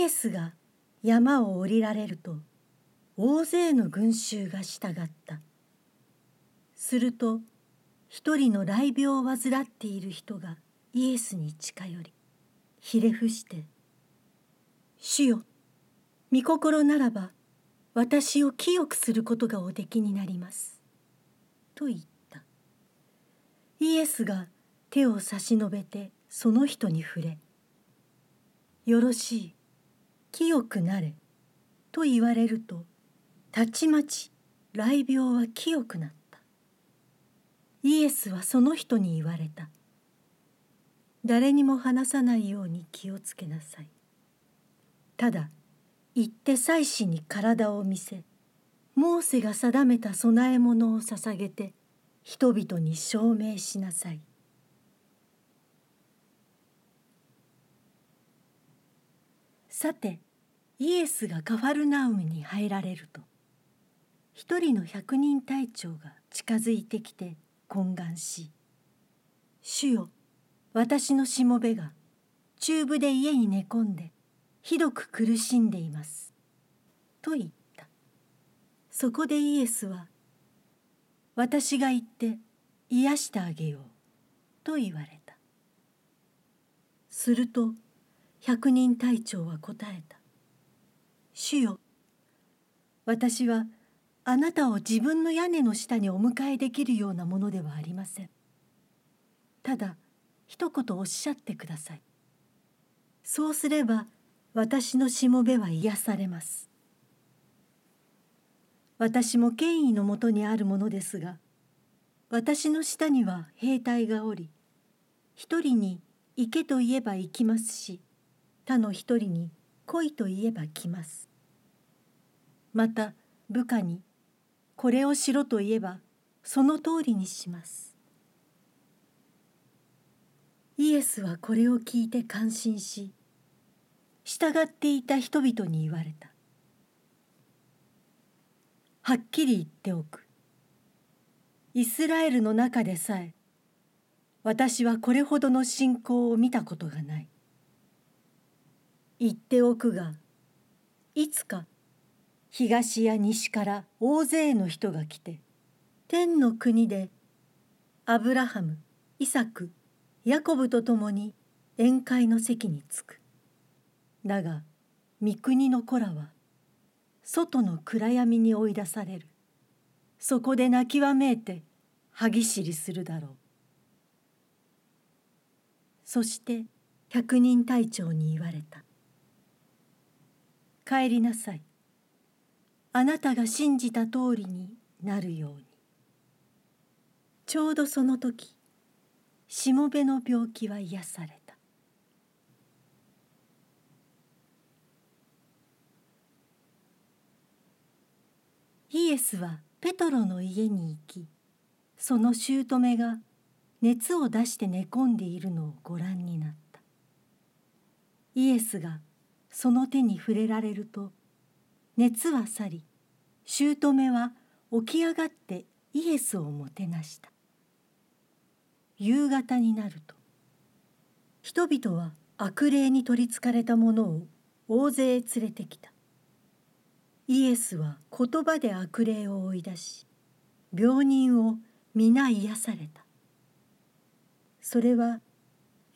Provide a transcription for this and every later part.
イエスが山を降りられると大勢の群衆が従った。すると一人の雷病を患っている人がイエスに近寄りひれ伏して「主よ御心ならば私を清くすることがおできになります」と言った。イエスが手を差し伸べてその人に触れ「よろしい。清くなれ」と言われるとたちまち雷病は清くなったイエスはその人に言われた誰にも話さないように気をつけなさいただ行って祭司に体を見せモーセが定めた供え物を捧げて人々に証明しなさいさてイエスがカファルナウムに入られると一人の百人隊長が近づいてきて懇願し「主よ私のしもべが中部で家に寝込んでひどく苦しんでいます」と言った。そこでイエスは「私が行って癒してあげよう」と言われた。すると百人隊長は答えた「主よ私はあなたを自分の屋根の下にお迎えできるようなものではありません。ただ一言おっしゃってください。そうすれば私のしもべは癒されます。私も権威のもとにあるものですが私の下には兵隊がおり一人に行けと言えば行きますし他の一人に来いと言えば来ます。また部下にこれをしろと言えばその通りにします。イエスはこれを聞いて感心し従っていた人々に言われた。はっきり言っておく。イスラエルの中でさえ私はこれほどの信仰を見たことがない。言っておくがいつか東や西から大勢の人が来て天の国でアブラハムイサクヤコブと共に宴会の席に着く。だが三国の子らは外の暗闇に追い出される。そこで泣きわめいて歯ぎしりするだろう。そして百人隊長に言われた「帰りなさい。あなたが信じた通りになるように。ちょうどその時しもべの病気は癒された。イエスはペトロの家に行きその姑が熱を出して寝込んでいるのをご覧になった。イエスがその手に触れられると熱は去り姑は起き上がってイエスをもてなした。夕方になると人々は悪霊に取りつかれた者を大勢連れてきた。イエスは言葉で悪霊を追い出し病人を皆癒された。それは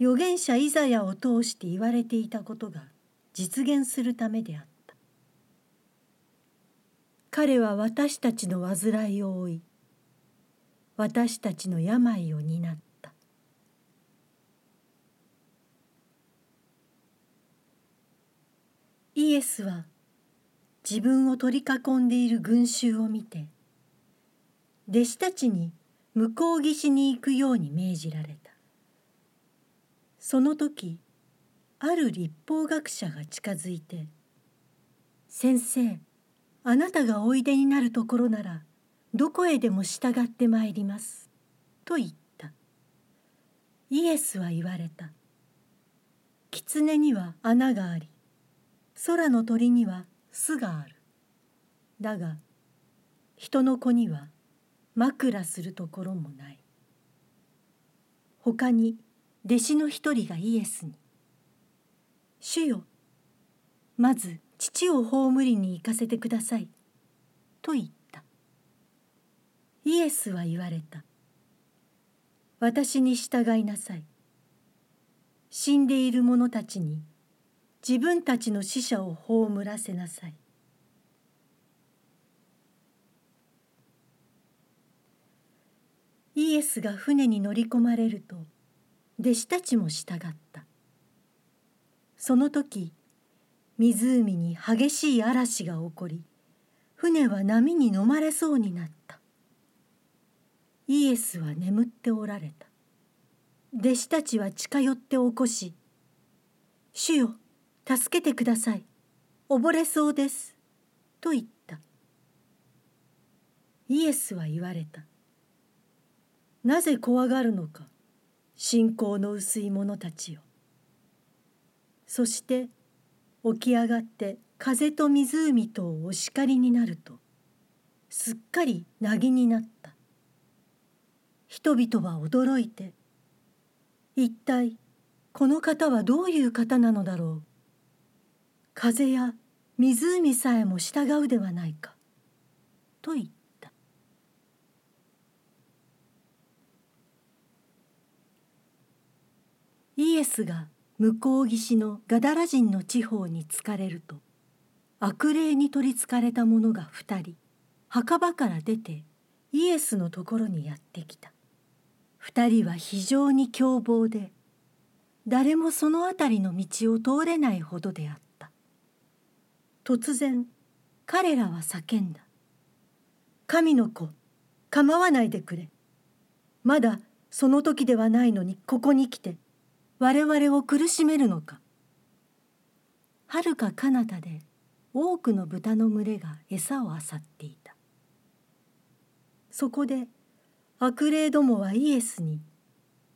預言者イザヤを通して言われていたことが実現するためであった。彼は私たちの患いを負い私たちの病を担った。イエスは自分を取り囲んでいる群衆を見て弟子たちに向こう岸に行くように命じられた。その時ある立法学者が近づいて「先生あなたがおいでになるところならどこへでも従ってまいります」と言った。イエスは言われた「狐には穴があり空の鳥には巣がある。だが人の子には枕するところもない」他に弟子の一人がイエスに「主よまず父を葬りに行かせてください」と言った。イエスは言われた「私に従いなさい」死んでいる者たちに自分たちの死者を葬らせなさい。イエスが船に乗り込まれると弟子たちも従った。その時湖に激しい嵐が起こり船は波に飲まれそうになった。イエスは眠っておられた。弟子たちは近寄って起こし「主よ助けてください。溺れそうです」と言った。イエスは言われたなぜ怖がるのか信仰の薄い者たちよ。そして起き上がって風と湖とお叱りになるとすっかりなぎになった。人々は驚いて一体この方はどういう方なのだろう。風や湖さえも従うではないかと言った。イエスが向こう岸のガダラ人の地方に疲れると悪霊に取りつかれた者が二人墓場から出てイエスのところにやってきた。二人は非常に凶暴で誰もその辺りの道を通れないほどであった。突然彼らは叫んだ「神の子構わないでくれ。まだその時ではないのにここに来て我々を苦しめるのか。はるか彼方で多くの豚の群れが餌をあさっていた。そこで悪霊どもはイエスに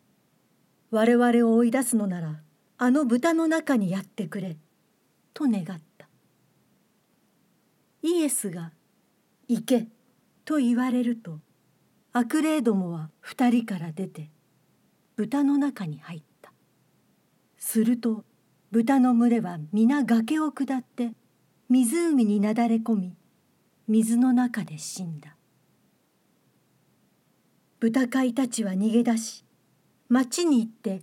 「我々を追い出すのならあの豚の中にやってくれ」と願った。イエスが「行け」と言われると悪霊どもは二人から出て豚の中に入った。すると豚の群れは皆崖を下って湖になだれ込み水の中で死んだ。豚飼いたちは逃げ出し町に行って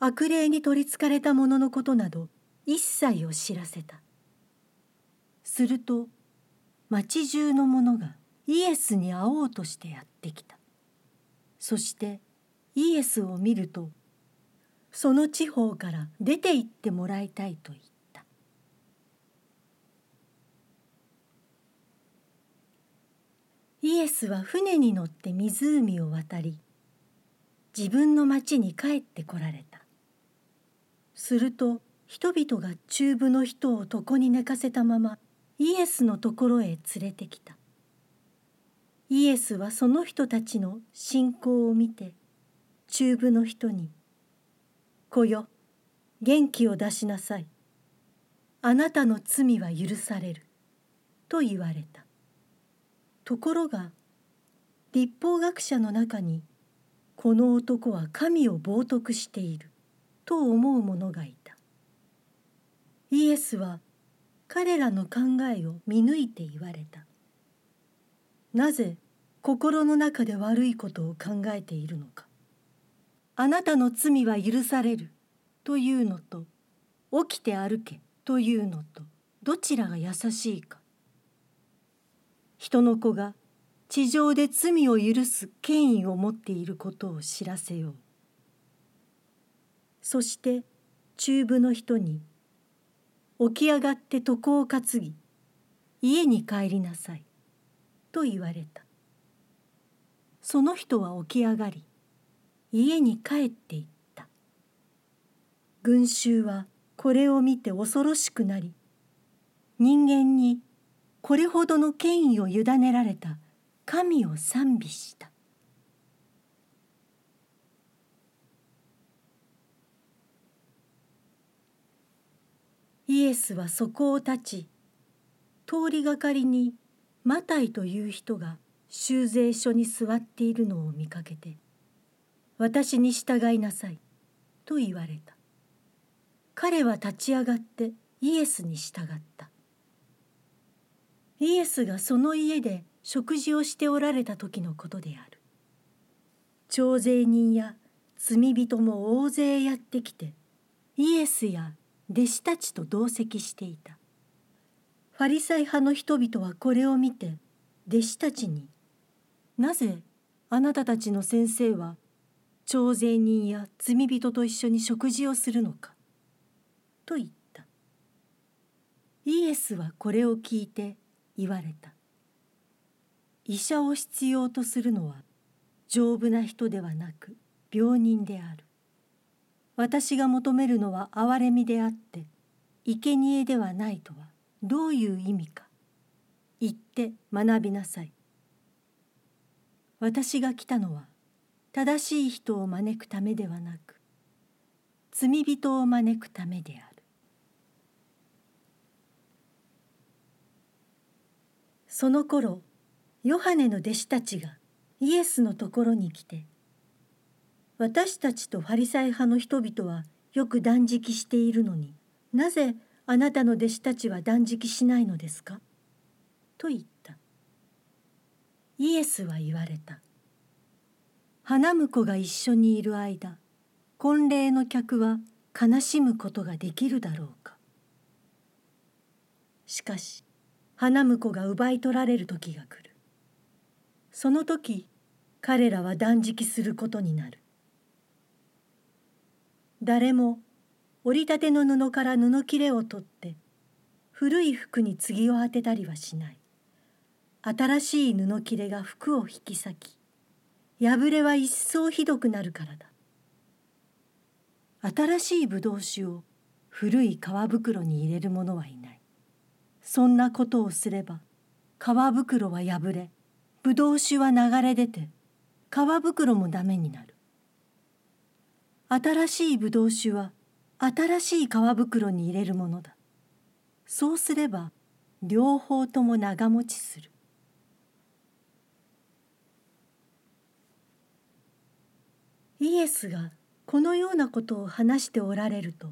悪霊に取りつかれた者のことなど一切を知らせた。すると町中の者がイエスに会おうとしてやってきた。そしてイエスを見るとその地方から出て行ってもらいたいと言った。イエスは船に乗って湖を渡り自分の町に帰ってこられた。すると人々が中部の人を床に寝かせたままイエスのところへ連れてきた。イエスはその人たちの信仰を見て中部の人に子よ。元気を出しなさい。あなたの罪は許される」と言われた。ところが立法学者の中にこの男は神を冒涜している。と思う者がいた。イエスは彼らの考えを見抜いて言われた。なぜ心の中で悪いことを考えているのか。あなたの罪は許される。というのと起きて歩け。というのとどちらが優しいか。人の子が地上で罪を許す権威を持っていることを知らせよう。そして中部の人に起き上がって床を担ぎ家に帰りなさい。と言われた。その人は起き上がり家に帰っていった。群衆はこれを見て恐ろしくなり人間にこれほどの権威を委ねられた神を賛美した。イエスはそこを立ち通りがかりにマタイという人が修税所に座っているのを見かけて私に従いなさい」と言われた。彼は立ち上がってイエスに従った。イエスがその家で食事をしておられた時のことである。徴税人や罪人も大勢やってきてイエスや弟子たちと同席していた。ファリサイ派の人々はこれを見て弟子たちに「なぜあなたたちの先生は徴税人や罪人と一緒に食事をするのか?」と言った。イエスはこれを聞いて言われた。医者を必要とするのは丈夫な人ではなく病人である。私が求めるのは憐れみであって生贄ではないとはどういう意味か。言って学びなさい。私が来たのは正しい人を招くためではなく罪人を招くためである。その頃ヨハネの弟子たちがイエスのところに来て私たちとファリサイ派の人々はよく断食しているのになぜあなたの弟子たちは断食しないのですか?」と言った。イエスは言われた「花婿が一緒にいる間婚礼の客は悲しむことができるだろうか」しかし花婿が奪い取られる時が来る。その時彼らは断食することになる。誰も折りたての布から布切れを取って古い服に継ぎを当てたりはしない。新しい布切れが服を引き裂き破れは一層ひどくなるからだ。新しいぶどう酒を古い皮袋に入れる者はいない。そんなことをすれば皮袋は破れぶどう酒は流れ出て皮袋もダメになる。新しいぶどう酒は新しい皮袋に入れるものだ。そうすれば両方とも長持ちする。イエスがこのようなことを話しておられると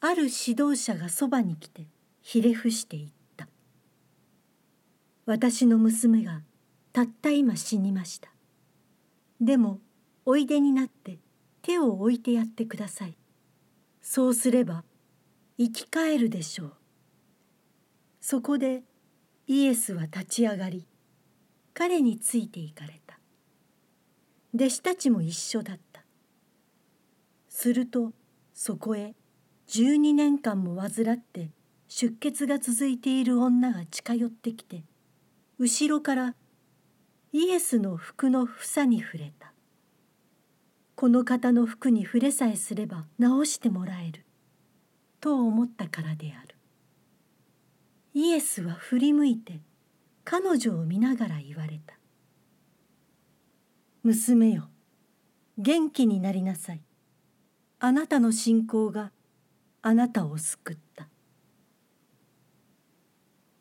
ある指導者がそばに来てひれ伏して言った「私の娘がたった今死にましたでもおいでになって手を置いてやってください。そうすれば生き返るでしょう。そこでイエスは立ち上がり彼についていかれた。弟子たちも一緒だった。するとそこへ12年間も患って出血が続いている女が近寄ってきて後ろからイエスの服の房に触れた。この方の服に触れさえすれば直してもらえると思ったからであるイエスは振り向いて彼女を見ながら言われた「娘よ。元気になりなさい。あなたの信仰があなたを救った」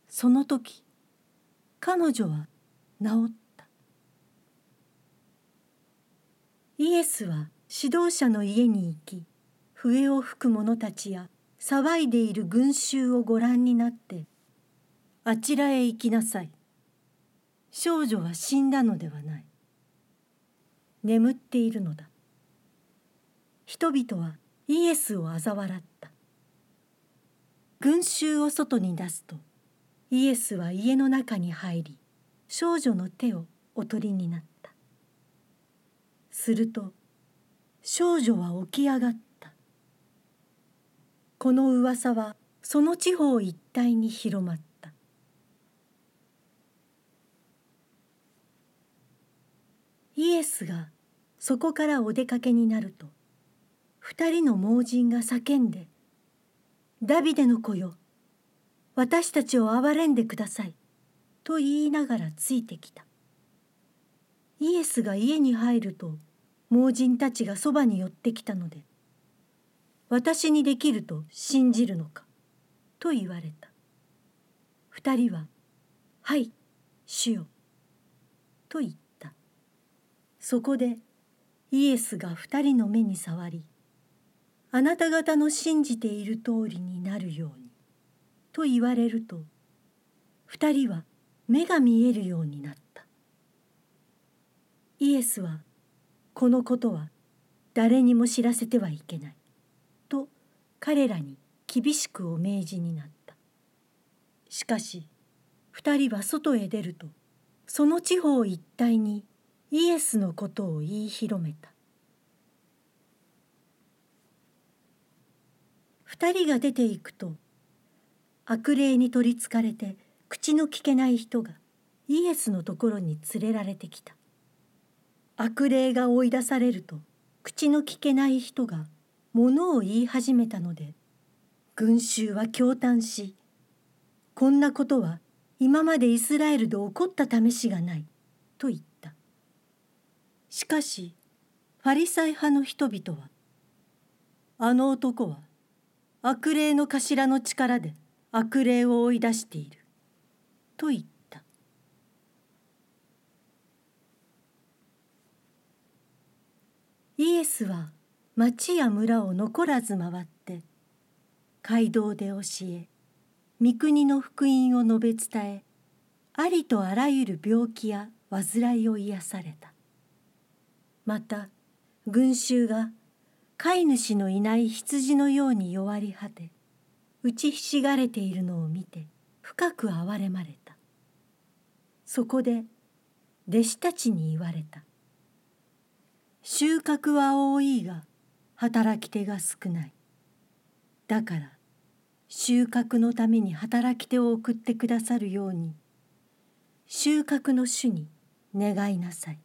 その時彼女は治った。イエスは指導者の家に行き笛を吹く者たちや騒いでいる群衆をご覧になって「あちらへ行きなさい」「少女は死んだのではない」「眠っているのだ」人々はイエスを嘲笑った。群衆を外に出すとイエスは家の中に入り少女の手をお取りになった。すると少女は起き上がった。この噂はその地方一帯に広まった。イエスがそこからお出かけになると二人の盲人が叫んで「ダビデの子よ私たちを憐れんでください」と言いながらついてきたイエスが家に入ると盲人たちがそばに寄ってきたので「私にできると信じるのか?」と言われた二人は「はい主よ」と言ったそこでイエスが二人の目に触りあなた方の信じている通りになるように」と言われると二人は目が見えるようになった。イエスはこのことは誰にも知らせてはいけないと彼らに厳しくお命じになった。しかし二人は外へ出るとその地方一帯にイエスのことを言い広めた。二人が出ていくと悪霊に取りつかれて口の聞けない人がイエスのところに連れられてきた。悪霊が追い出されると口の聞けない人が物を言い始めたので群衆は驚嘆しこんなことは今までイスラエルで起こった試しがないと言った。しかしファリサイ派の人々はあの男は悪霊の頭の力で悪霊を追い出していると言った。イエスは町や村を残らず回って街道で教え御国の福音を述べ伝えありとあらゆる病気や患いを癒された。また群衆が飼い主のいない羊のように弱り果て打ちひしがれているのを見て深く憐れまれた。そこで弟子たちに言われた。収穫は多いが働き手が少ない。だから収穫のために働き手を送ってくださるように収穫の主に願いなさい。